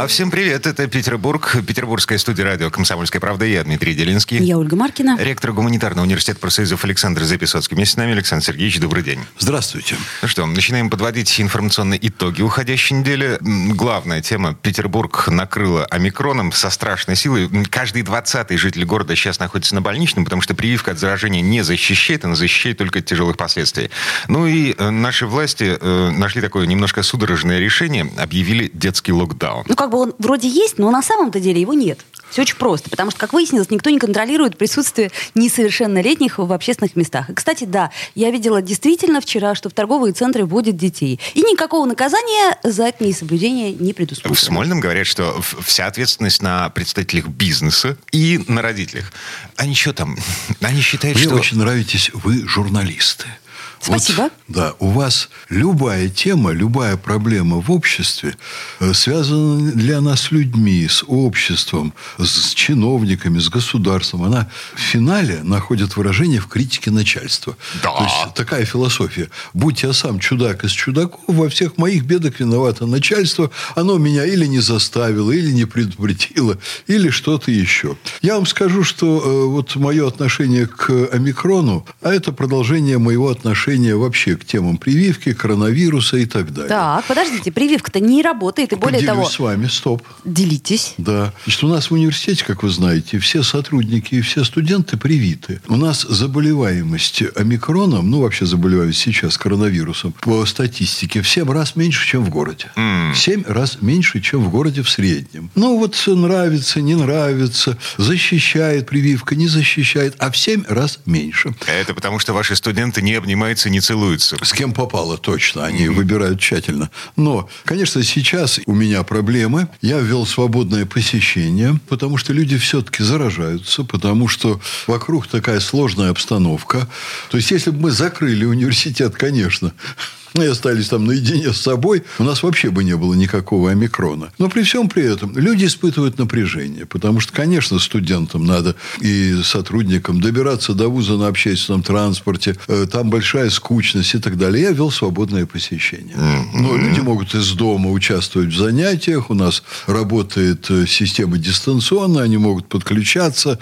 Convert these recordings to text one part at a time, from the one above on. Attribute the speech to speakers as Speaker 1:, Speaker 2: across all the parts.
Speaker 1: А всем привет, это Петербург, петербургская студия радио «Комсомольская правда». Я Дмитрий Делинский.
Speaker 2: Я Ольга Маркина.
Speaker 1: Ректор гуманитарного университета профсоюзов Александр Записоцкий. Вместе с нами Александр Сергеевич, добрый день.
Speaker 3: Здравствуйте.
Speaker 1: Ну что, начинаем подводить информационные итоги уходящей недели. Главная тема. Петербург накрыла омикроном со страшной силой. Каждый двадцатый житель города сейчас находится на больничном, потому что прививка от заражения не защищает, она защищает только от тяжелых последствий. Ну и э, наши власти э, нашли такое немножко судорожное решение, объявили детский локдаун.
Speaker 2: Ну, как бы он вроде есть, но на самом-то деле его нет. Все очень просто, потому что, как выяснилось, никто не контролирует присутствие несовершеннолетних в общественных местах. И, кстати, да, я видела действительно вчера, что в торговые центры вводят детей. И никакого наказания за это несоблюдение не предусмотрено.
Speaker 1: В Смольном говорят, что вся ответственность на представителях бизнеса и на родителях. Они что там? Они считают,
Speaker 3: Мне
Speaker 1: что...
Speaker 3: очень нравитесь вы журналисты.
Speaker 2: Спасибо.
Speaker 3: Вот, да, у вас любая тема, любая проблема в обществе э, связана для нас людьми, с обществом, с чиновниками, с государством. Она в финале находит выражение в критике начальства.
Speaker 1: Да.
Speaker 3: То есть такая философия. Будь я сам чудак из чудаков, во всех моих бедах виновато начальство. Оно меня или не заставило, или не предупредило, или что-то еще. Я вам скажу, что э, вот мое отношение к омикрону, а это продолжение моего отношения вообще к темам прививки, коронавируса и так далее.
Speaker 2: Так, подождите, прививка-то не работает, и более
Speaker 3: Поделюсь
Speaker 2: того...
Speaker 3: с вами, стоп.
Speaker 2: Делитесь.
Speaker 3: Да. Значит, у нас в университете, как вы знаете, все сотрудники и все студенты привиты. У нас заболеваемость омикроном, ну, вообще заболеваемость сейчас коронавирусом, по статистике, в 7 раз меньше, чем в городе. В 7 раз меньше, чем в городе в среднем. Ну, вот нравится, не нравится, защищает прививка, не защищает, а в 7 раз меньше.
Speaker 1: Это потому, что ваши студенты не обнимаются, не целуются.
Speaker 3: С кем попало, точно. Они выбирают тщательно. Но, конечно, сейчас у меня проблемы. Я ввел свободное посещение, потому что люди все-таки заражаются, потому что вокруг такая сложная обстановка. То есть, если бы мы закрыли университет, конечно, и остались там наедине с собой, у нас вообще бы не было никакого омикрона. Но при всем при этом люди испытывают напряжение, потому что, конечно, студентам надо и сотрудникам добираться до вуза на общественном транспорте, э, там большая скучность и так далее. Я вел свободное посещение. Но люди могут из дома участвовать в занятиях, у нас работает э, система дистанционно, они могут подключаться.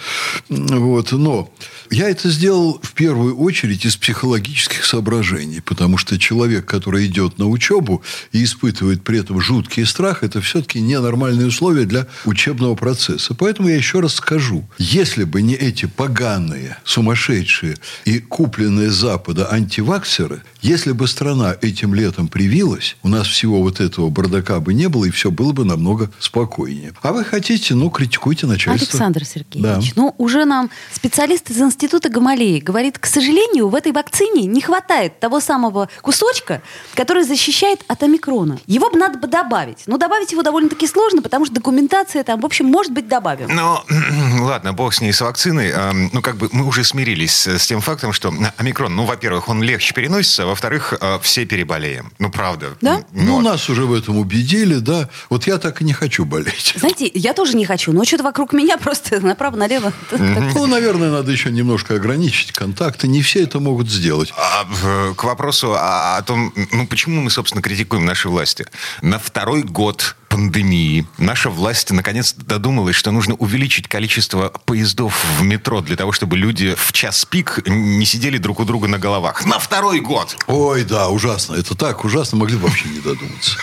Speaker 3: Вот. Но я это сделал в первую очередь из психологических соображений, потому что человек, который идет на учебу и испытывает при этом жуткий страх, это все-таки ненормальные условия для учебного процесса. Поэтому я еще раз скажу, если бы не эти поганые, сумасшедшие и купленные с Запада антиваксеры, если бы страна этим летом привилась, у нас всего вот этого бардака бы не было, и все было бы намного спокойнее. А вы хотите, ну, критикуйте начальство.
Speaker 2: Александр Сергеевич,
Speaker 3: Да.
Speaker 2: ну уже нам специалист из Института Гамалеи говорит, к сожалению, в этой вакцине не хватает того самого кусочка, который защищает от омикрона. Его бы надо бы добавить. Но добавить его довольно-таки сложно, потому что документация там, в общем, может быть, добавим.
Speaker 1: Но, ладно, бог с ней, с вакциной. Ну, как бы мы уже смирились с тем фактом, что омикрон, ну, во-первых, он легче переносится, а во-вторых, а, все переболеем. Ну, правда.
Speaker 2: Да?
Speaker 3: Ну,
Speaker 1: вот.
Speaker 3: нас уже в этом убедили, да. Вот я так и не хочу болеть.
Speaker 2: Знаете, я тоже не хочу, но что-то вокруг меня просто направо-налево.
Speaker 3: Ну, наверное, надо еще немножко ограничить контакты. Не все это могут сделать.
Speaker 1: А, в- к вопросу о, о том, ну почему мы, собственно, критикуем наши власти. На второй год пандемии наша власть наконец додумалась, что нужно увеличить количество поездов в метро для того, чтобы люди в час пик не сидели друг у друга на головах. На второй год!
Speaker 3: Ой, да, ужасно. Это так ужасно, могли бы вообще не додуматься.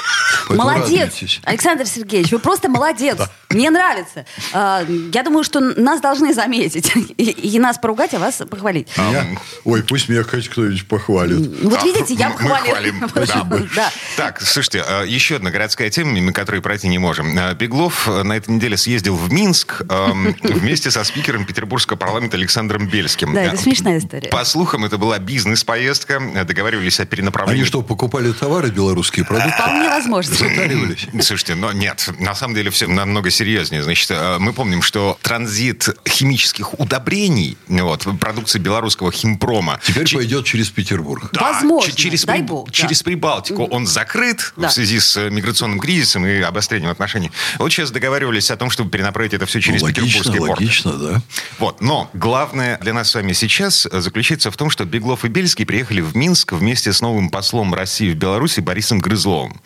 Speaker 3: Поэтому
Speaker 2: Молодец,
Speaker 3: радуйтесь.
Speaker 2: Александр Сергеевич, вы просто молодец. Мне нравится. А, Я думаю, что нас должны заметить. И, и нас поругать, а вас похвалить.
Speaker 3: Меня- Ой, пусть меня хоть кто-нибудь похвалит.
Speaker 2: Ну, Вот
Speaker 1: А,
Speaker 2: видите, я
Speaker 1: мы
Speaker 2: хвалю.
Speaker 1: хвалим. Да.
Speaker 2: Да.
Speaker 1: Так, слушайте, а, еще одна городская тема, мимо которой пройти не можем. Э, Беглов на этой неделе съездил в Минск эм, вместе со спикером Петербургского парламента Александром Бельским.
Speaker 2: Да, это смешная история.
Speaker 1: По слухам, это была бизнес-поездка. Договаривались о перенаправлении.
Speaker 3: Они что, покупали товары белорусские, продукты?
Speaker 2: Вполне возможно.
Speaker 3: Затаривались.
Speaker 1: Слушайте, но нет, на самом деле все намного серьезнее. Значит, мы помним, что транзит химических удобрений, вот, продукции белорусского химпрома...
Speaker 3: Теперь Ч- пойдет через Петербург.
Speaker 2: Да, Возможно,
Speaker 1: через,
Speaker 2: дай
Speaker 1: при...
Speaker 2: бог.
Speaker 1: Через
Speaker 2: да.
Speaker 1: Прибалтику он закрыт
Speaker 2: да.
Speaker 1: в связи с э, миграционным кризисом и обострением отношений. Вот сейчас договаривались о том, чтобы перенаправить это все через
Speaker 3: ну, логично,
Speaker 1: Петербургский порт.
Speaker 3: Логично, да.
Speaker 1: Вот, но главное для нас с вами сейчас заключается в том, что Беглов и Бельский приехали в Минск вместе с новым послом России в Беларуси Борисом Грызловым.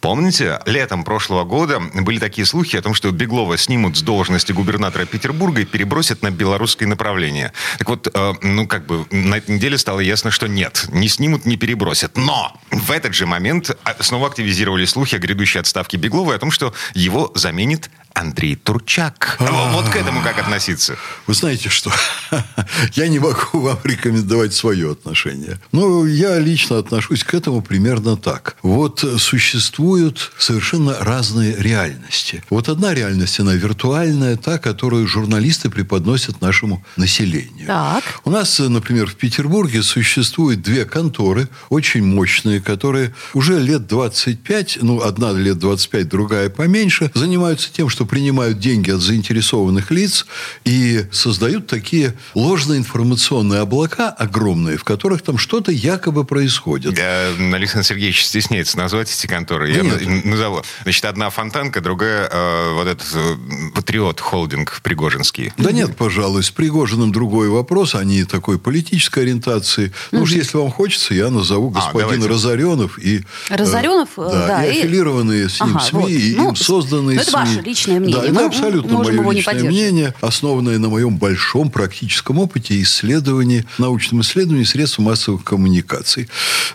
Speaker 1: Помните, летом прошлого года были такие слухи о том, что Беглова снимут с должности губернатора Петербурга и перебросят на белорусское направление. Так вот, э, ну как бы на этой неделе стало ясно, что нет, не снимут, не перебросят. Но в этот же момент а, снова активизировали слухи о грядущей отставке Беглова и о том, что его заменит Андрей Турчак. Вот к этому как относиться?
Speaker 3: Вы знаете что? Я не могу вам рекомендовать свое отношение. Но я лично отношусь к этому примерно так. Вот существуют совершенно разные реальности. Вот одна реальность, она виртуальная, та, которую журналисты преподносят нашему населению.
Speaker 2: Так.
Speaker 3: У нас, например, в Петербурге существует две конторы, очень мощные, которые уже лет 25, ну, одна лет 25, другая поменьше, занимаются тем, что принимают деньги от заинтересованных лиц и создают такие ложные информационные облака огромные, в которых там что-то якобы происходит.
Speaker 1: Я, Александр Сергеевич стесняется назвать эти конторы. Я Нет. назову. Значит, одна фонтанка, другая э, вот этот э, патриот холдинг Пригожинский.
Speaker 3: Да нет, пожалуй, с Пригожиным другой вопрос. Они такой политической ориентации. Ну уж если вам хочется, я назову господин а, Разоренов и...
Speaker 2: Разоренов?
Speaker 3: Э, да, да, и, и аффилированные с ним ага, СМИ, вот. и ну, им созданные
Speaker 2: это
Speaker 3: СМИ.
Speaker 2: Это ваше личное мнение.
Speaker 3: Да, это Мы абсолютно мое личное мнение, основанное на моем большом практическом опыте исследований, научном исследовании средств массовых коммуникаций.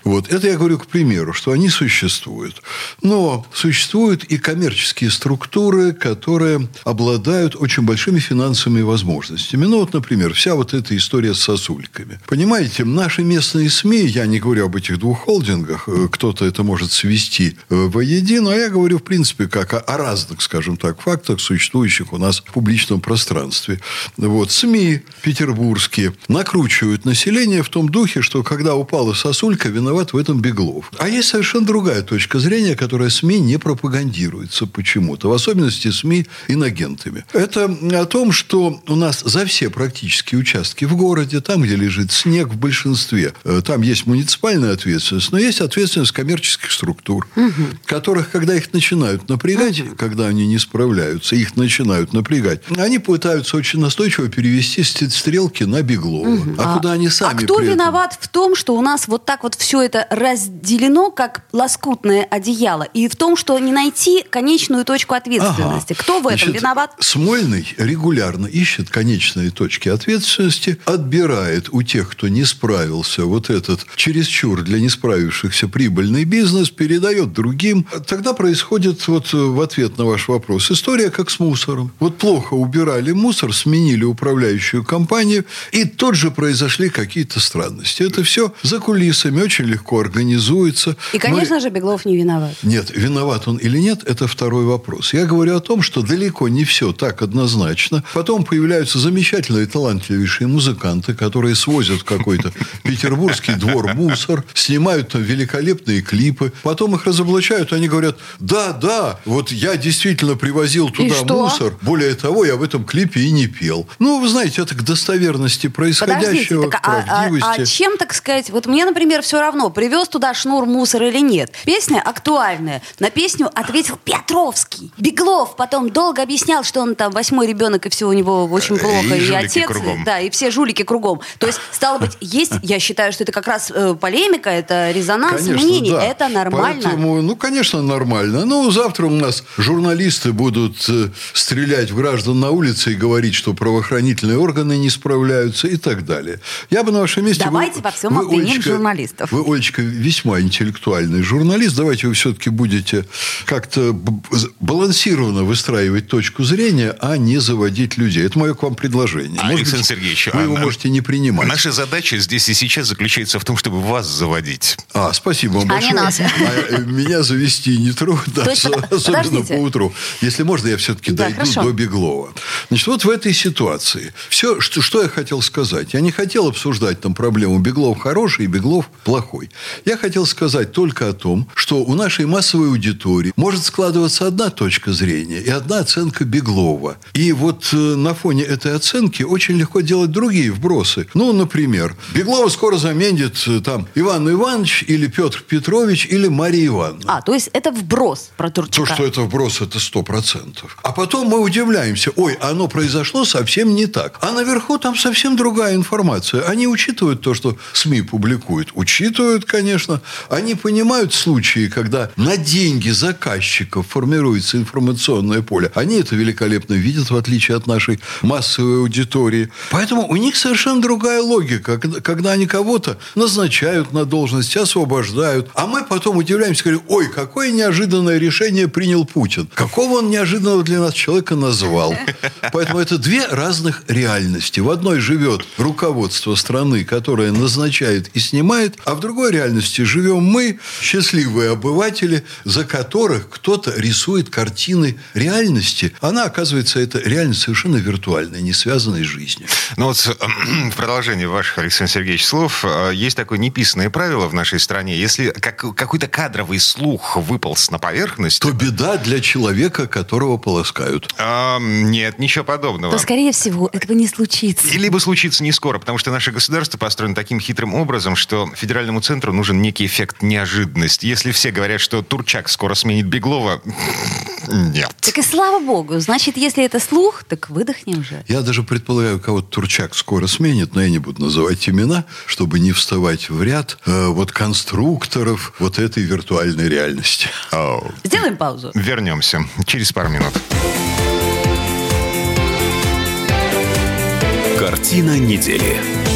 Speaker 3: Вот. Это я говорю к примеру, что они существуют. Но существуют и коммерческие структуры, которые обладают очень большими финансовыми возможностями. Ну, вот, например, вся вот эта история с сосульками. Понимаете, наши местные СМИ, я не говорю об этих двух холдингах, э, кто-то это может свести э, воедино, а я говорю, в принципе, как о, о разных, скажем так, фактах, существующих у нас в публичном пространстве. Вот. СМИ петербургские накручивают население в том духе, что когда упала сосулька, виноват в этом Беглов. А есть совершенно другая точка зрения, которая СМИ не пропагандируется почему-то. В особенности СМИ иногентами. Это о том, что у нас за все практически участки в городе, там, где лежит снег в большинстве, э, там есть муниципальная ответственность, но есть ответственность коммерческих структур, угу. которых, когда их начинают напрягать, угу. когда они не справляются, их начинают напрягать, они пытаются очень настойчиво перевести стрелки на Беглова. Угу. А, а куда они сами
Speaker 2: А кто виноват в том, что у нас вот так вот все это разделено, как лоскутное одеяло, и в том, что не найти конечную точку ответственности? Ага. Кто в этом Значит, виноват?
Speaker 3: Смольный регулярно ищет конечные точки ответственности, отбирает у тех, кто не справился, вот этот чересчур для не справившихся прибыльный бизнес, передает другим. Тогда происходит вот в ответ на ваш вопрос история как с мусором. Вот плохо убирали мусор, сменили управляющую компанию, и тут же произошли какие-то странности. Это все за кулисами очень легко организуется.
Speaker 2: И, конечно Но... же, Беглов не виноват.
Speaker 3: Нет, виноват он или нет, это второй вопрос. Я говорю о том, что далеко не все так однозначно. Потом появляются замечательные, талантливейшие музыканты, которые свозят какой-то петербургский двор мусор, снимают там великолепные клипы, потом их разоблачают, они говорят, да, да, вот я действительно привозил туда мусор. Более того, я в этом клипе и не пел. Ну, вы знаете, это к достоверности происходящего,
Speaker 2: Подождите,
Speaker 3: к правдивости.
Speaker 2: А, а, а чем, так сказать, вот мне, например, все равно, привез туда шнур мусор или нет. Песня актуальная. На песню ответил Петровский. Беглов потом долго объяснял, что он там восьмой ребенок, и все у него очень э, плохо, и, и отец, кругом. да, и все жулики кругом. То есть, стало быть, есть, я считаю, что это как раз э, полемика, это резонанс
Speaker 3: конечно,
Speaker 2: мнений,
Speaker 3: да.
Speaker 2: это нормально.
Speaker 3: Поэтому, ну, конечно, нормально. Ну, завтра у нас журналисты будут будут э, стрелять в граждан на улице и говорить, что правоохранительные органы не справляются и так далее. Я бы на вашем месте...
Speaker 2: Давайте вы, во всем вы, обвиним Олечка, журналистов.
Speaker 3: Вы, Олечка, весьма интеллектуальный журналист. Давайте вы все-таки будете как-то балансированно выстраивать точку зрения, а не заводить людей. Это мое к вам предложение.
Speaker 1: Может Александр быть, Сергеевич,
Speaker 3: вы его а, можете не принимать.
Speaker 1: Наша задача здесь и сейчас заключается в том, чтобы вас заводить.
Speaker 3: А, спасибо вам а большое. А, э, меня завести не трудно, особенно по утру. Если можно, я все-таки да, дойду хорошо. до Беглова. Значит, вот в этой ситуации. Все, что, что я хотел сказать. Я не хотел обсуждать там проблему Беглов хороший и Беглов плохой. Я хотел сказать только о том, что у нашей массовой аудитории может складываться одна точка зрения и одна оценка Беглова. И вот э, на фоне этой оценки очень легко делать другие вбросы. Ну, например, Беглова скоро заменит э, там Иван Иванович или Петр Петрович или Мария Ивановна.
Speaker 2: А, то есть это вброс про Турчака.
Speaker 3: То, что это вброс, это сто процентов. А потом мы удивляемся, ой, оно произошло совсем не так. А наверху там совсем другая информация. Они учитывают то, что СМИ публикуют. Учитывают, конечно. Они понимают случаи, когда на деньги заказчиков формируется информационное поле. Они это великолепно видят, в отличие от нашей массовой аудитории. Поэтому у них совершенно другая логика. Когда они кого-то назначают на должность, освобождают, а мы потом удивляемся, говорим, ой, какое неожиданное решение принял Путин. Какого он неожиданного для нас человека назвал. Поэтому это две разных реальности. В одной живет руководство страны, которое назначает и снимает, а в другой реальности живем мы, счастливые обыватели, за которых кто-то рисует картины реальности. Она, оказывается, это реальность совершенно виртуальная, не связанная с жизнью.
Speaker 1: Ну вот в продолжении ваших, Александр Сергеевич, слов, э, есть такое неписанное правило в нашей стране. Если как, какой-то кадровый слух выполз на поверхность...
Speaker 3: То беда для человека, которого полоскают.
Speaker 1: А, нет, ничего подобного.
Speaker 2: То, скорее всего, этого не случится.
Speaker 1: И либо случится не скоро, потому что наше государство построено таким хитрым образом, что федеральному центру нужен некий эффект неожиданности. Если все говорят, что Турчак скоро сменит Беглова, нет.
Speaker 2: Так и слава богу. Значит, если это слух, так выдохнем же.
Speaker 3: Я даже предполагаю, кого-то Турчак скоро сменит, но я не буду называть имена, чтобы не вставать в ряд э, вот конструкторов вот этой виртуальной реальности.
Speaker 2: Oh. Сделаем паузу.
Speaker 1: Вернемся через пару минут.
Speaker 4: Картина недели.